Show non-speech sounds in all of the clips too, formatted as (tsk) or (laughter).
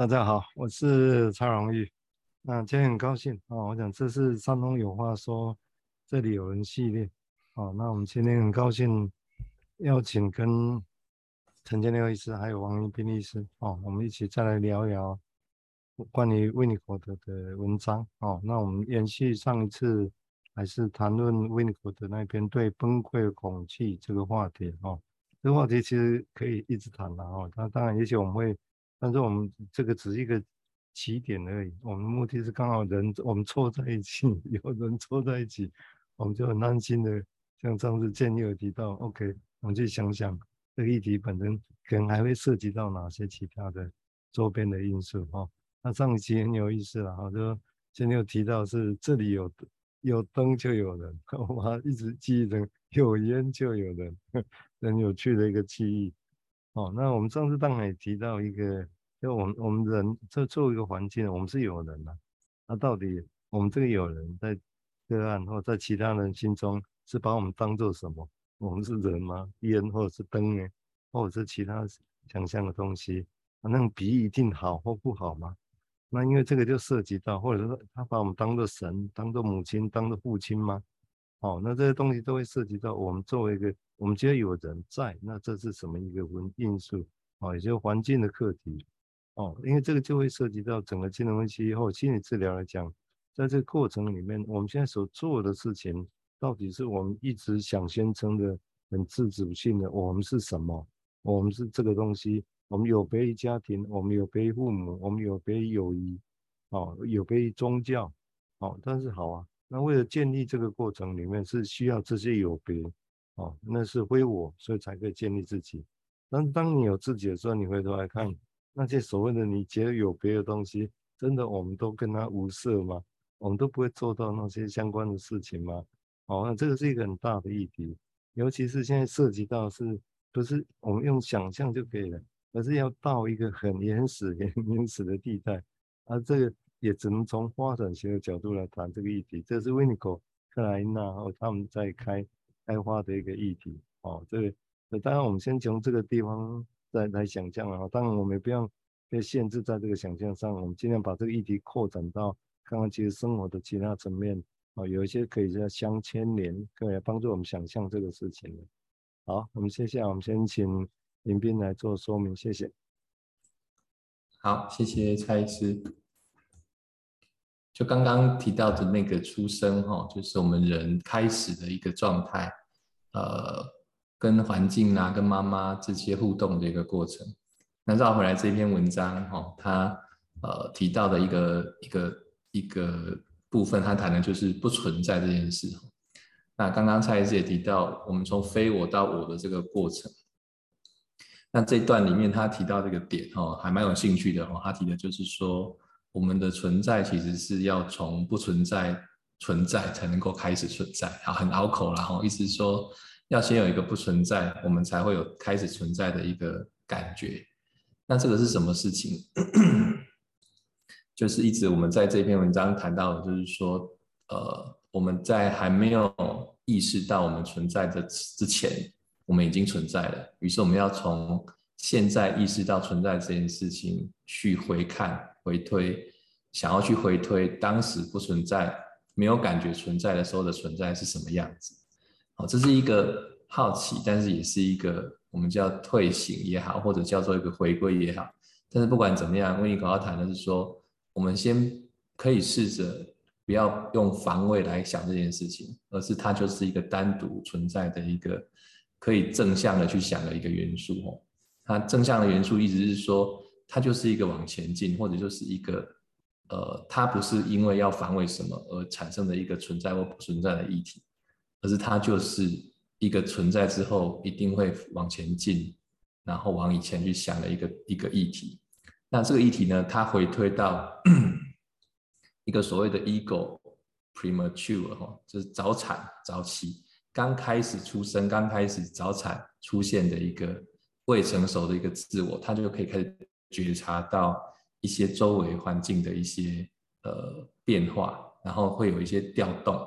大家好，我是蔡荣玉。那今天很高兴啊，我想这是山东有话说，这里有人系列啊。那我们今天很高兴邀请跟陈建六医师还有王一斌医师啊，我们一起再来聊一聊关于维尼口德的文章啊。那我们延续上一次，还是谈论维尼口德那边对崩溃恐惧这个话题啊。这个话题其实可以一直谈的啊。那当然，也许我们会。但是我们这个只是一个起点而已，我们目的是刚好人我们凑在一起，(laughs) 有人凑在一起，我们就很安心的，像上次建议提到，OK，我们去想想这个议题本身可能还会涉及到哪些其他的周边的因素哈。那上一期很有意思了哈，就建议提到是这里有有灯就有人，(laughs) 我还一直记忆着有烟就有人，(laughs) 很有趣的一个记忆。哦，那我们上次当然也提到一个，就我们我们人这作为一个环境，我们是有人呐、啊。那到底我们这个有人在个案或在其他人心中是把我们当做什么？我们是人吗？烟或者是灯呢？或者是其他想象的东西？那种比喻一定好或不好吗？那因为这个就涉及到，或者说他把我们当做神、当做母亲、当做父亲吗？哦，那这些东西都会涉及到我们作为一个。我们觉得有人在，那这是什么一个因因素啊？也就是环境的课题哦，因为这个就会涉及到整个精神分析或心理治疗来讲，在这个过程里面，我们现在所做的事情，到底是我们一直想宣称的很自主性的，我们是什么？我们是这个东西，我们有别于家庭，我们有别于父母，我们有别于友谊，哦，有别于宗教，哦，但是好啊，那为了建立这个过程里面是需要这些有别。哦，那是非我，所以才可以建立自己。但当你有自己的时候，你回头来看那些所谓的你觉得有别的东西，真的我们都跟他无涉吗？我们都不会做到那些相关的事情吗？哦，那这个是一个很大的议题，尤其是现在涉及到是不是我们用想象就可以了，而是要到一个很原始、(laughs) 很原始的地带，而这个也只能从发展学的角度来谈这个议题。这是维尼口、克莱因纳和他们在开。开发的一个议题，哦，这个，当然我们先从这个地方再来想象啊。当然我们也不要被限制在这个想象上，我们尽量把这个议题扩展到刚刚其实生活的其他层面，啊，有一些可以叫相牵连，可以帮助我们想象这个事情的。好，我们接下来我们先请林斌来做说明，谢谢。好，谢谢蔡医师。就刚刚提到的那个出生，哈，就是我们人开始的一个状态。呃，跟环境啊，跟妈妈这些互动的一个过程。那绕回来这篇文章，哈、哦，他呃提到的一个一个一个部分，他谈的就是不存在这件事。那刚刚蔡医师也提到，我们从非我到我的这个过程。那这段里面他提到这个点，哈、哦，还蛮有兴趣的，哦，他提的就是说，我们的存在其实是要从不存在。存在才能够开始存在，啊，很拗口，然后意思是说，要先有一个不存在，我们才会有开始存在的一个感觉。那这个是什么事情？(coughs) 就是一直我们在这篇文章谈到的，就是说，呃，我们在还没有意识到我们存在的之前，我们已经存在了。于是我们要从现在意识到存在这件事情去回看、回推，想要去回推当时不存在。没有感觉存在的时候的存在是什么样子？好，这是一个好奇，但是也是一个我们叫退行也好，或者叫做一个回归也好。但是不管怎么样，维尼口要谈的是说，我们先可以试着不要用防卫来想这件事情，而是它就是一个单独存在的一个可以正向的去想的一个元素。哦，那正向的元素意思是说，它就是一个往前进，或者就是一个。呃，它不是因为要防卫什么而产生的一个存在或不存在的议题，而是它就是一个存在之后一定会往前进，然后往以前去想的一个一个议题。那这个议题呢，它回推到 (clears throat) 一个所谓的 ego premature 哈，就是早产早期刚开始出生、刚开始早产出现的一个未成熟的一个自我，他就可以开始觉察到。一些周围环境的一些呃变化，然后会有一些调动，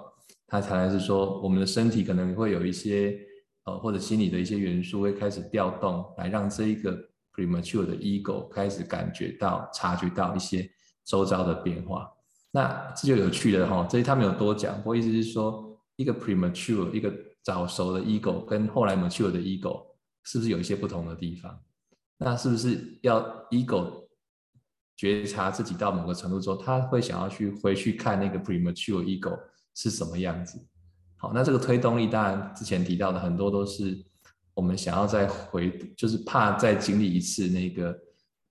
他才来是说我们的身体可能会有一些呃或者心理的一些元素会开始调动，来让这一个 premature 的 ego 开始感觉到、察觉到一些周遭的变化。那这就有趣了哈，这里他没有多讲，不过意思是说，一个 premature 一个早熟的 ego 跟后来 mature 的 ego 是不是有一些不同的地方？那是不是要 ego 觉察自己到某个程度之后，他会想要去回去看那个 premature ego 是什么样子？好，那这个推动力当然之前提到的很多都是我们想要再回，就是怕再经历一次那个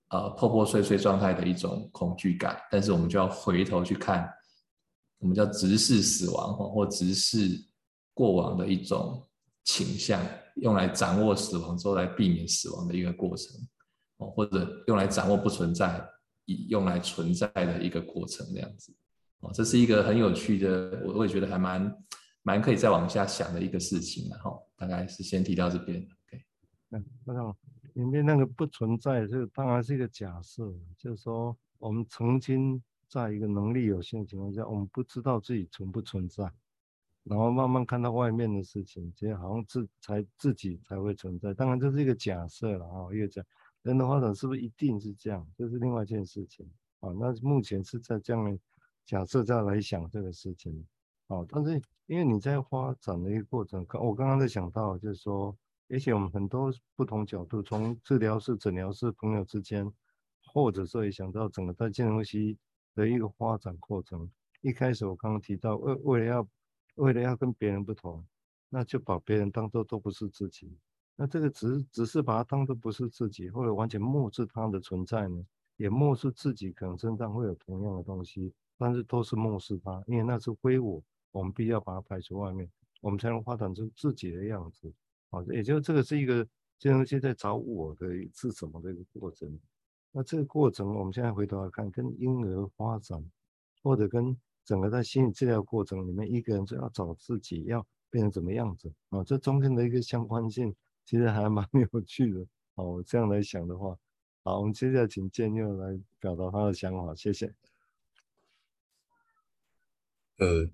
呃破破碎碎状态的一种恐惧感，但是我们就要回头去看，我们叫直视死亡或或直视过往的一种倾向，用来掌握死亡之后来避免死亡的一个过程，哦，或者用来掌握不存在以用来存在的一个过程这样子，哦，这是一个很有趣的，我我也觉得还蛮。蛮可以再往下想的一个事情，然后大概是先提到这边。OK，嗯，那个里面那个不存在，这当然是一个假设，就是说我们曾经在一个能力有限的情况下，我们不知道自己存不存在，然后慢慢看到外面的事情，其实好像自才自己才会存在。当然这是一个假设了啊，一个假人的发展是不是一定是这样，这是另外一件事情啊。那目前是在这样的假设下来想这个事情。哦，但是因为你在发展的一个过程，我刚刚在想到，就是说，而且我们很多不同角度，从治疗师、诊疗师、朋友之间，或者说也想到整个在建筑系的一个发展过程。一开始我刚刚提到，为为了要为了要跟别人不同，那就把别人当做都不是自己。那这个只只是把它当做不是自己，或者完全漠视他的存在呢，也漠视自己可能身上会有同样的东西，但是都是漠视他，因为那是归我。我们必要把它排除外面，我们才能发展出自己的样子。好，也就这个是一个建筑师在找我的是什么的一个过程。那这个过程，我们现在回头来看，跟婴儿发展，或者跟整个在心理治疗过程里面，一个人就要找自己要变成怎么样子啊？这中间的一个相关性，其实还蛮 (laughs) 有趣的。好，我这样来想的话，好，我们接下来请建佑来表达他的想法，谢谢。呃。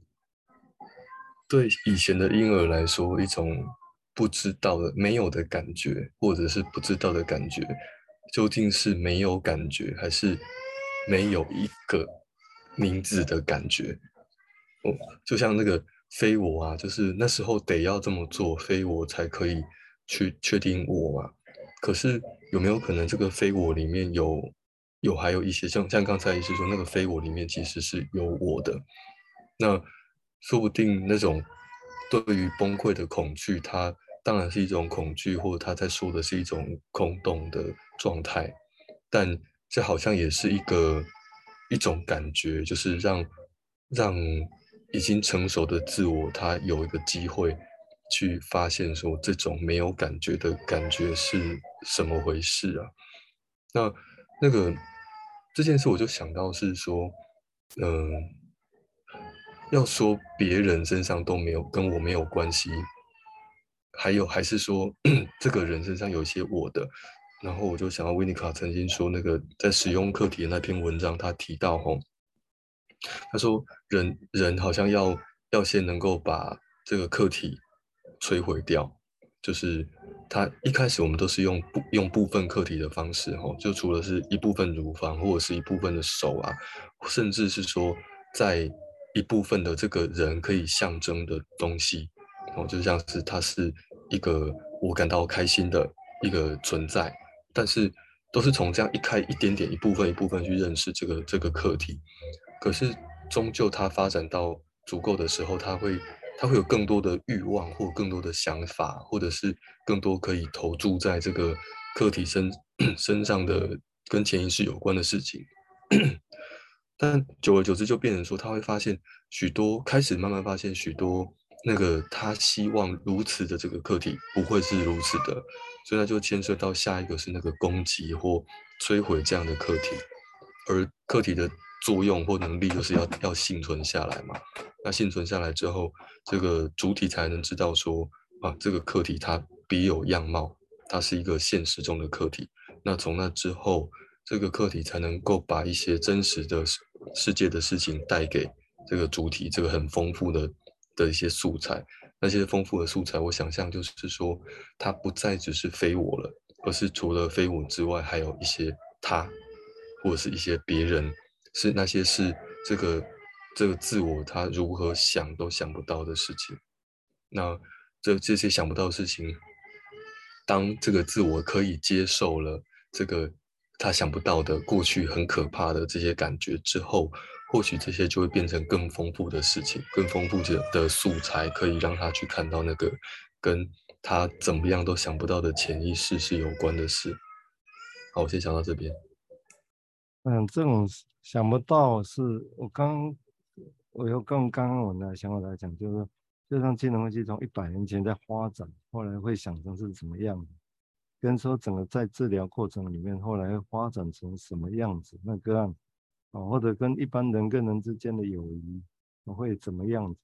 对以前的婴儿来说，一种不知道的、没有的感觉，或者是不知道的感觉，究竟是没有感觉，还是没有一个名字的感觉？哦，就像那个非我啊，就是那时候得要这么做，非我才可以去确定我嘛。可是有没有可能，这个非我里面有有还有一些像像刚才医师说，那个非我里面其实是有我的，那。说不定那种对于崩溃的恐惧，它当然是一种恐惧，或者他在说的是一种空洞的状态，但这好像也是一个一种感觉，就是让让已经成熟的自我，他有一个机会去发现说，这种没有感觉的感觉是什么回事啊？那那个这件事，我就想到是说，嗯、要说别人身上都没有跟我没有关系，还有还是说 (clears throat) 这个人身上有一些我的，然后我就想到维尼卡曾经说那个在使用课题的那篇文章，他提到吼，他说人人好像要要先能够把这个课题摧毁掉，就是他一开始我们都是用部用部分课题的方式吼，就除了是一部分乳房或者是一部分的手啊，甚至是说在。一部分的这个人可以象征的东西，哦，就像是他是一个我感到开心的一个存在，但是都是从这样一开一点点一部分一部分去认识这个这个课题，可是终究它发展到足够的时候，它会它会有更多的欲望或更多的想法，或者是更多可以投注在这个课题身 (clears throat) 身上的跟潜意识有关的事情。(coughs) 但久而久之就变成说，他会发现许多，开始慢慢发现许多那个他希望如此的这个课题不会是如此的，所以他就牵涉到下一个是那个攻击或摧毁这样的课题，而课题的作用或能力就是要要幸存下来嘛。那幸存下来之后，这个主体才能知道说啊，这个课题它别有样貌，它是一个现实中的课题。那从那之后，这个课题才能够把一些真实的。世界的事情带给这个主体，这个很丰富的的一些素材，那些丰富的素材，我想象就是说，它不再只是非我了，而是除了非我之外，还有一些他，或者是一些别人，是那些是这个这个自我他如何想都想不到的事情。那这这些想不到的事情，当这个自我可以接受了这个他想不到的过去很可怕的这些感觉之后，或许这些就会变成更丰富的事情，更丰富的的素材，可以让他去看到那个跟他怎么样都想不到的潜意识是有关的事。好，我先讲到这边。嗯，这种想不到是我刚，我又跟刚刚我的想法来讲，就是。就像金融危机从一百年前在发展，后来会想成是什么样子，跟说整个在治疗过程里面，后来会发展成什么样子，那个啊，或者跟一般人跟人之间的友谊会怎么样子，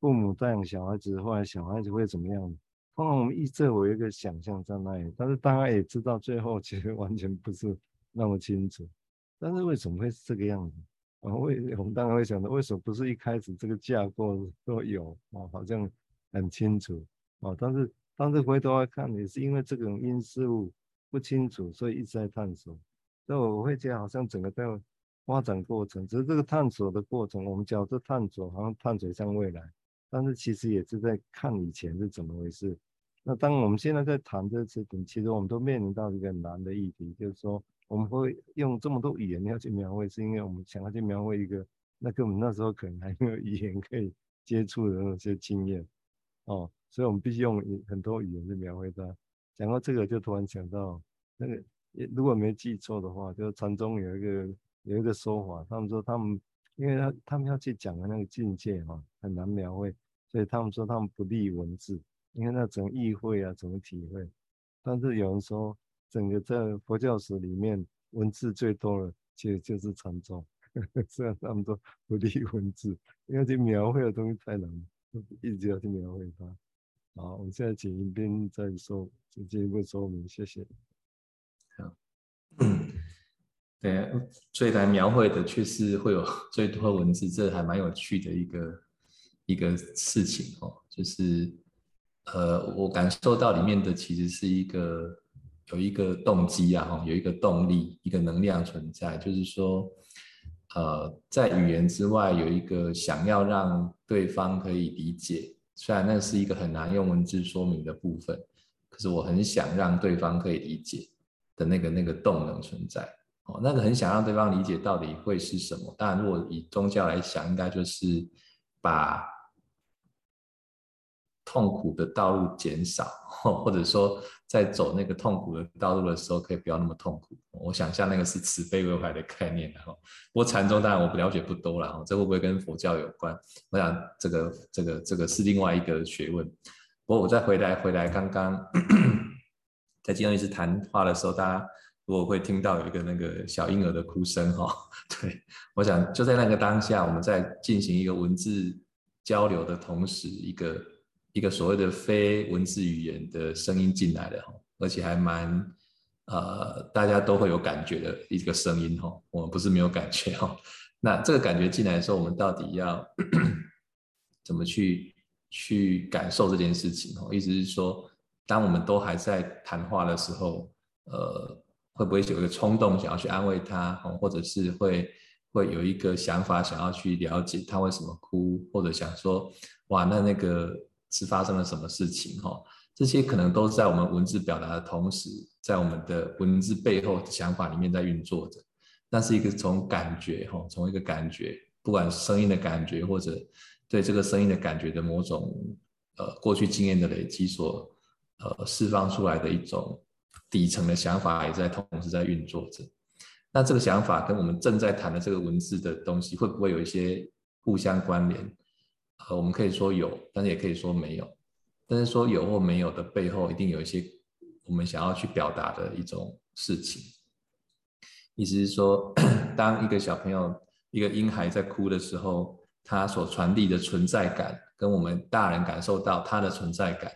父母带养小孩子，后来小孩子会怎么样子，通常我们一直有一个想象在那里，但是大家也知道，最后其实完全不是那么清楚，但是为什么会是这个样子？啊，为我们当然会想到，为什么不是一开始这个架构都有啊？好像很清楚啊，但是但是回头来看，也是因为这种因事物不清楚，所以一直在探索。所以我会觉得，好像整个在发展过程，只是这个探索的过程，我们叫这探索，好像探索向未来，但是其实也是在看以前是怎么回事。那当我们现在在谈这个事情，其实我们都面临到一个难的议题，就是说。我们会用这么多语言要去描绘，是因为我们想要去描绘一个，那跟我们那时候可能还没有语言可以接触的那些经验，哦，所以我们必须用很多语言去描绘它。讲到这个，就突然想到，那个如果没记错的话，就是禅宗有一个有一个说法，他们说他们，因为他他们要去讲的那个境界哈，很难描绘，所以他们说他们不立文字，因为那怎么意会啊，怎么体会？但是有人说。整个在佛教史里面，文字最多的其实就是禅宗，(laughs) 虽然他们都不立文字，因为这描绘的东西太难，一直要去描绘它。好，我们现在请一边再说，进一步说明，谢谢。对，最难描绘的却是会有 (laughs) 最多文字，这还蛮有趣的一个一个事情哦，就是呃，我感受到里面的其实是一个。有一个动机啊，哈，有一个动力，一个能量存在，就是说，呃，在语言之外，有一个想要让对方可以理解，虽然那是一个很难用文字说明的部分，可是我很想让对方可以理解的那个那个动能存在，哦，那个很想让对方理解到底会是什么？当然，如果以宗教来想，应该就是把。痛苦的道路减少，或者说在走那个痛苦的道路的时候，可以不要那么痛苦。我想象那个是慈悲为怀的概念，然后，不过禅宗当然我不了解不多了，这会不会跟佛教有关？我想这个这个这个是另外一个学问。不过我再回来回来，刚刚 (coughs) 在金融医师谈话的时候，大家我会听到有一个那个小婴儿的哭声哈，(laughs) 对，我想就在那个当下，我们在进行一个文字交流的同时，一个。一个所谓的非文字语言的声音进来了，而且还蛮呃，大家都会有感觉的一个声音哈。我们不是没有感觉哈。那这个感觉进来的时候，我们到底要 (clears throat) 怎么去去感受这件事情？意思是说，当我们都还在谈话的时候，呃，会不会有一个冲动想要去安慰他，或者是会会有一个想法想要去了解他为什么哭，或者想说，哇，那那个。是发生了什么事情？哈，这些可能都在我们文字表达的同时，在我们的文字背后的想法里面在运作着。那是一个从感觉，哈，从一个感觉，不管是声音的感觉，或者对这个声音的感觉的某种呃过去经验的累积所呃释放出来的一种底层的想法，也在同时在运作着。那这个想法跟我们正在谈的这个文字的东西，会不会有一些互相关联？呃，我们可以说有，但是也可以说没有。但是说有或没有的背后，一定有一些我们想要去表达的一种事情。意思是说，(coughs) 当一个小朋友、一个婴孩在哭的时候，他所传递的存在感，跟我们大人感受到他的存在感，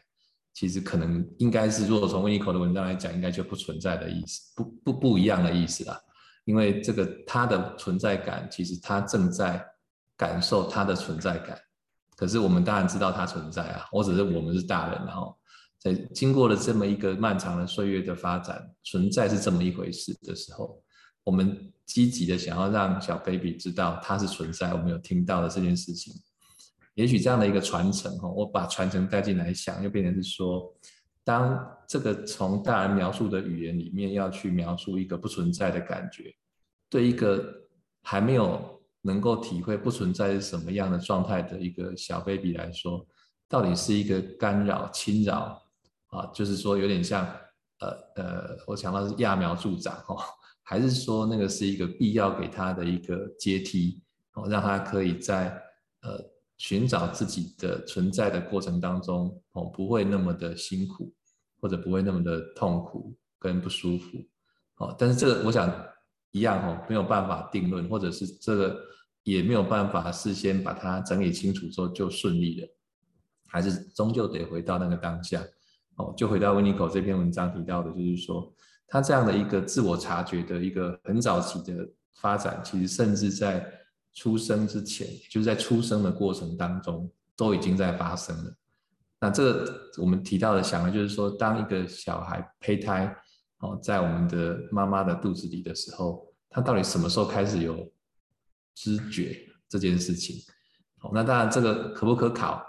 其实可能应该是，如果从温尼口的文章来讲，应该就不存在的意思，不不不一样的意思啦。因为这个他的存在感，其实他正在感受他的存在感。可是我们当然知道它存在啊，或者是我们是大人，然后，在经过了这么一个漫长的岁月的发展，存在是这么一回事的时候，我们积极的想要让小 baby 知道它是存在，我们有听到的这件事情。也许这样的一个传承，哈，我把传承带进来想，又变成是说，当这个从大人描述的语言里面要去描述一个不存在的感觉，对一个还没有能够体会不存在是什么样的状态的一个小 baby 来说，到底是一个干扰、侵扰啊，就是说有点像，呃呃，我想到是揠苗助长哈，还是说那个是一个必要给他的一个阶梯，哦，让他可以在呃寻找自己的存在的过程当中，哦，不会那么的辛苦，或者不会那么的痛苦跟不舒服，哦，但是这个我想一样哦，没有办法定论，或者是这个。也没有办法事先把它整理清楚之后就顺利了，还是终究得回到那个当下。哦，就回到 Winiko 这篇文章提到的，就是说他这样的一个自我察觉的一个很早期的发展，其实甚至在出生之前，就是在出生的过程当中都已经在发生了。那这个我们提到的想的就是说，当一个小孩胚胎哦在我们的妈妈的肚子里的时候，他到底什么时候开始有？知觉这件事情，好，那当然这个可不可考？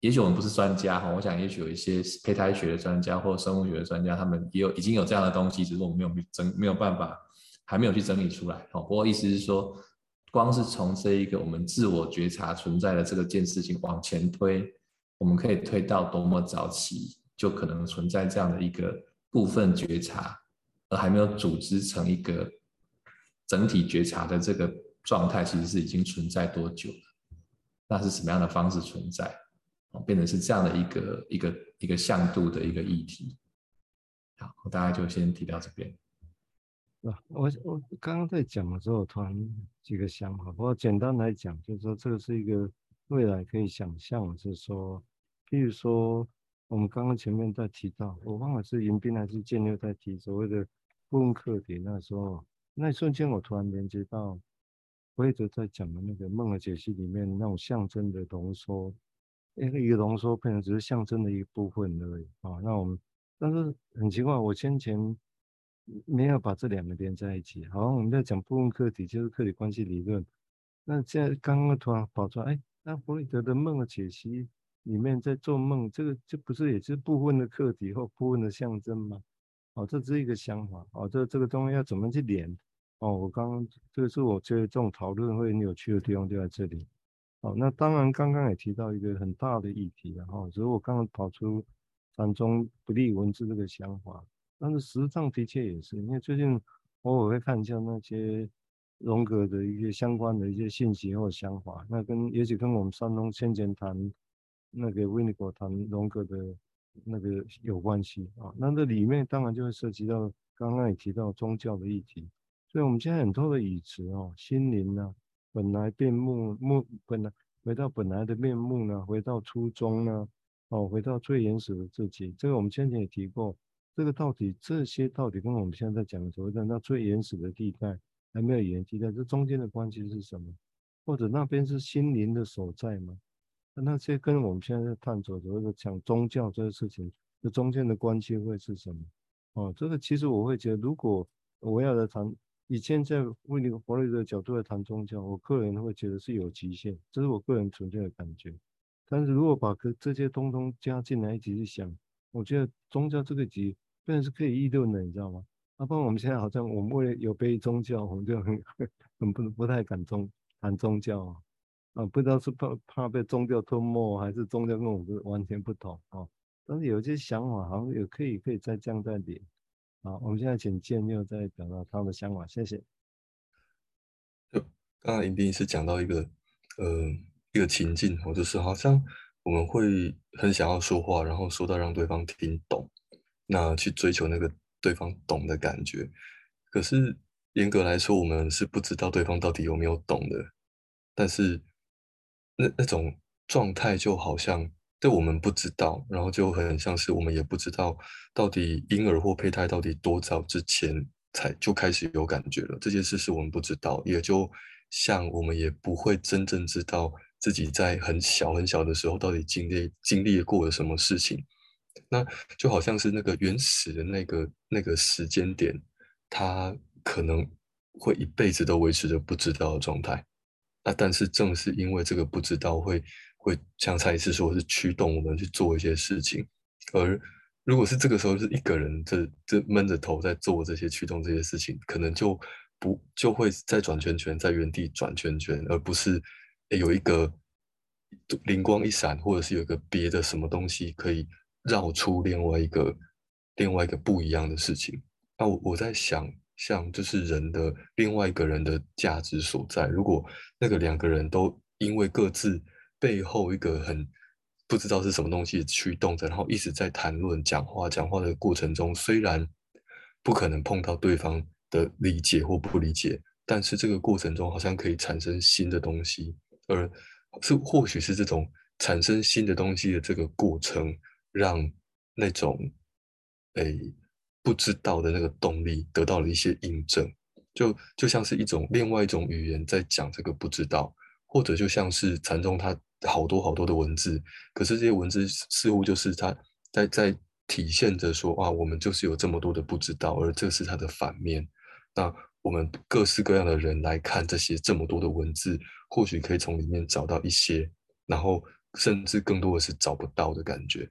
也许我们不是专家哈，我想也许有一些胚胎学的专家或生物学的专家，他们也有已经有这样的东西，只是我们没有整，没有办法，还没有去整理出来。哦，不过意思是说，光是从这一个我们自我觉察存在的这个件事情往前推，我们可以推到多么早期，就可能存在这样的一个部分觉察，而还没有组织成一个整体觉察的这个。状态其实是已经存在多久了？那是什么样的方式存在？变成是这样的一个一个一个向度的一个议题。好，大概就先提到这边。我我刚刚在讲的时候，突然几个想法。不过简单来讲，就是说这个是一个未来可以想象，是说，譬如说我们刚刚前面在提到，我忘了是迎宾还是建六在提所谓的顾问课题，那时候那一瞬间我突然连接到。我一直在讲的那个梦的解析里面，那种象征的浓缩，一个一个浓缩，可能只是象征的一部分而已啊。那我们，但是很奇怪，我先前没有把这两个连在一起。好我们在讲部分客体，就是客体关系理论。那现在刚刚突然跑出来，哎，那弗洛伊德的梦的解析里面在做梦，这个这不是也是部分的客体或部分的象征吗？哦，这只是一个想法。哦，这这个东西要怎么去连？哦，我刚刚这个是我觉得这种讨论会很有趣的地方就在这里。哦，那当然刚刚也提到一个很大的议题，然后只是我刚刚跑出禅宗不立文字这个想法，但是实际上的确也是，因为最近偶尔会看一下那些荣格的一些相关的一些信息或想法，那跟也许跟我们山东先前谈那个维尼果谈荣格的那个有关系啊。那这里面当然就会涉及到刚刚也提到宗教的议题。所以我们现在很多的语词哦，心灵呢、本来面目目本来回到本来的面目呢，回到初衷呢，哦，回到最原始的自己。这个我们先前也提过，这个到底这些到底跟我们现在在讲的所谓的那最原始的地带还没有原地带，这中间的关系是什么？或者那边是心灵的所在吗？那些跟我们现在在探索所谓的讲宗教这个事情，这中间的关系会是什么？哦，这个其实我会觉得，如果我要来谈。以前在为那个弗洛伊德的角度来谈宗教，我个人会觉得是有极限，这是我个人纯粹的感觉。但是如果把这些通通加进来一起去想，我觉得宗教这个集变成是可以议论的，你知道吗？啊，不然我们现在好像我们为了有被宗教，我们就很很不不太敢宗谈宗教啊，啊，不知道是怕怕被宗教吞没，还是宗教跟我们完全不同啊。但是有些想法好像也可以可以再降再点。好，我们现在请建六再表达他的想法，谢谢。就刚刚一定是讲到一个，呃，一个情境，或者是好像我们会很想要说话，然后说到让对方听懂，那去追求那个对方懂的感觉。可是严格来说，我们是不知道对方到底有没有懂的，但是那那种状态就好像。对我们不知道，然后就很像是我们也不知道到底婴儿或胚胎到底多早之前才就开始有感觉了。这件事是我们不知道，也就像我们也不会真正知道自己在很小很小的时候到底经历经历过了什么事情，那就好像是那个原始的那个那个时间点，它可能会一辈子都维持着不知道的状态。那但是正是因为这个不知道会，会像蔡医师说，是驱动我们去做一些事情。而如果是这个时候是一个人这这闷着头在做这些驱动这些事情，可能就不就会在转圈圈，在原地转圈圈，而不是有一个 (tsk) 灵光一闪，或者是有一个别的什么东西可以。绕出另外一个另外一个不一样的事情，那我我在想，像就是人的另外一个人的价值所在。如果那个两个人都因为各自背后一个很不知道是什么东西驱动着，然后一直在谈论、讲话、讲话的过程中，虽然不可能碰到对方的理解或不理解，但是这个过程中好像可以产生新的东西，而是或许是这种产生新的东西的这个过程。让那种诶不知道的那个动力得到了一些印证，就就像是一种另外一种语言在讲这个不知道，或者就像是禅宗它好多好多的文字，可是这些文字似乎就是它在在体现着说啊，我们就是有这么多的不知道，而这是它的反面。那我们各式各样的人来看这些这么多的文字，或许可以从里面找到一些，然后甚至更多的是找不到的感觉。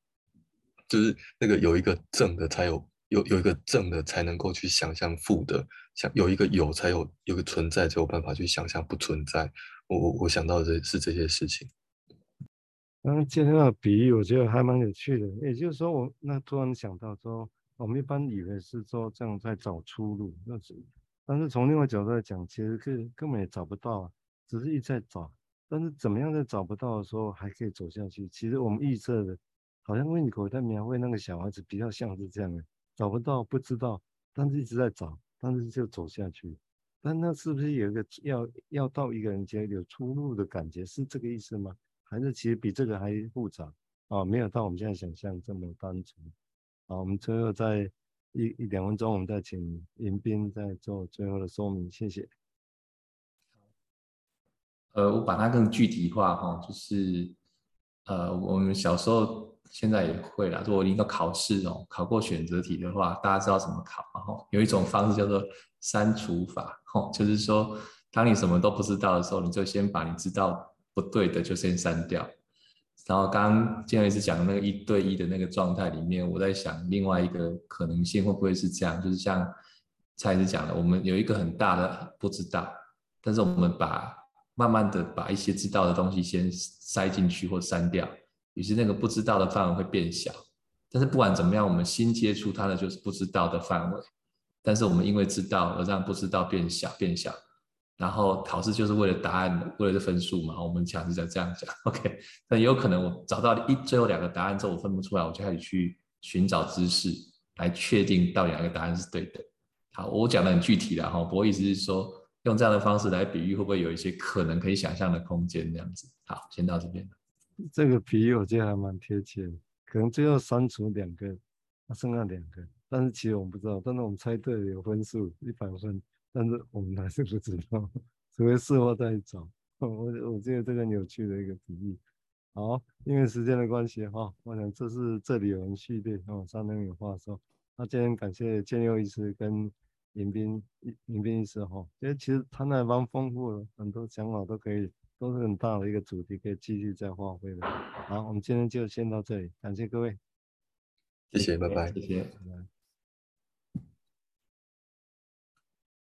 就是那个有一个正的才有有有一个正的才能够去想象负的，想有一个有才有有个存在才有办法去想象不存在。我我我想到的是这些事情。刚刚接那个比喻，我觉得还蛮有趣的。也就是说，我那突然想到说，我们一般以为是说这样在找出路，那是，但是从另外角度来讲，其实根根本也找不到，只是一直在找。但是怎么样在找不到的时候还可以走下去？其实我们预测的。好像温尼可在描绘那个小孩子，比较像是这样的，找不到，不知道，但是一直在找，但是就走下去。但那是不是有一个要要到一个人觉得有出路的感觉，是这个意思吗？还是其实比这个还复杂啊？没有到我们现在想象这么单纯。好，我们最后再一一两分钟，我们再请迎宾再做最后的说明，谢谢。呃，我把它更具体化哈，就是呃，我们小时候。现在也会啦。如果一个考试哦，考过选择题的话，大家知道怎么考。然后有一种方式叫做删除法，哦，就是说，当你什么都不知道的时候，你就先把你知道不对的就先删掉。然后刚刚建伟医师讲的那个一对一的那个状态里面，我在想另外一个可能性会不会是这样？就是像蔡老师讲的，我们有一个很大的不知道，但是我们把慢慢的把一些知道的东西先塞进去或删掉。于是那个不知道的范围会变小，但是不管怎么样，我们新接触它的就是不知道的范围。但是我们因为知道而让不知道变小变小，然后考试就是为了答案，为了这分数嘛。我们讲是在这样讲，OK。(laughs) 那也有可能我找到一最后两个答案之后，我分不出来，我就开始去寻找知识来确定到底哪个答案是对的。好，我讲的很具体了哈，不过意思是说用这样的方式来比喻，会不会有一些可能可以想象的空间这样子？好，先到这边。这个比喻我觉得还蛮贴切，可能最后删除两个，剩下两个，但是其实我们不知道，但是我们猜对了有分数一百分，但是我们还是不知道，除非事后再找。(laughs) 我我觉得这个很有趣的一个比喻。好，因为时间的关系哈，我想这是这里有人系列哦，三人有话说。那今天感谢建佑医师跟迎宾迎宾医师哈，因为其实谈的蛮丰富的，很多想法都可以。都是很大的一个主题，可以继续再发挥的。好，我们今天就先到这里，感谢各位，谢谢，拜拜，谢谢。拜拜。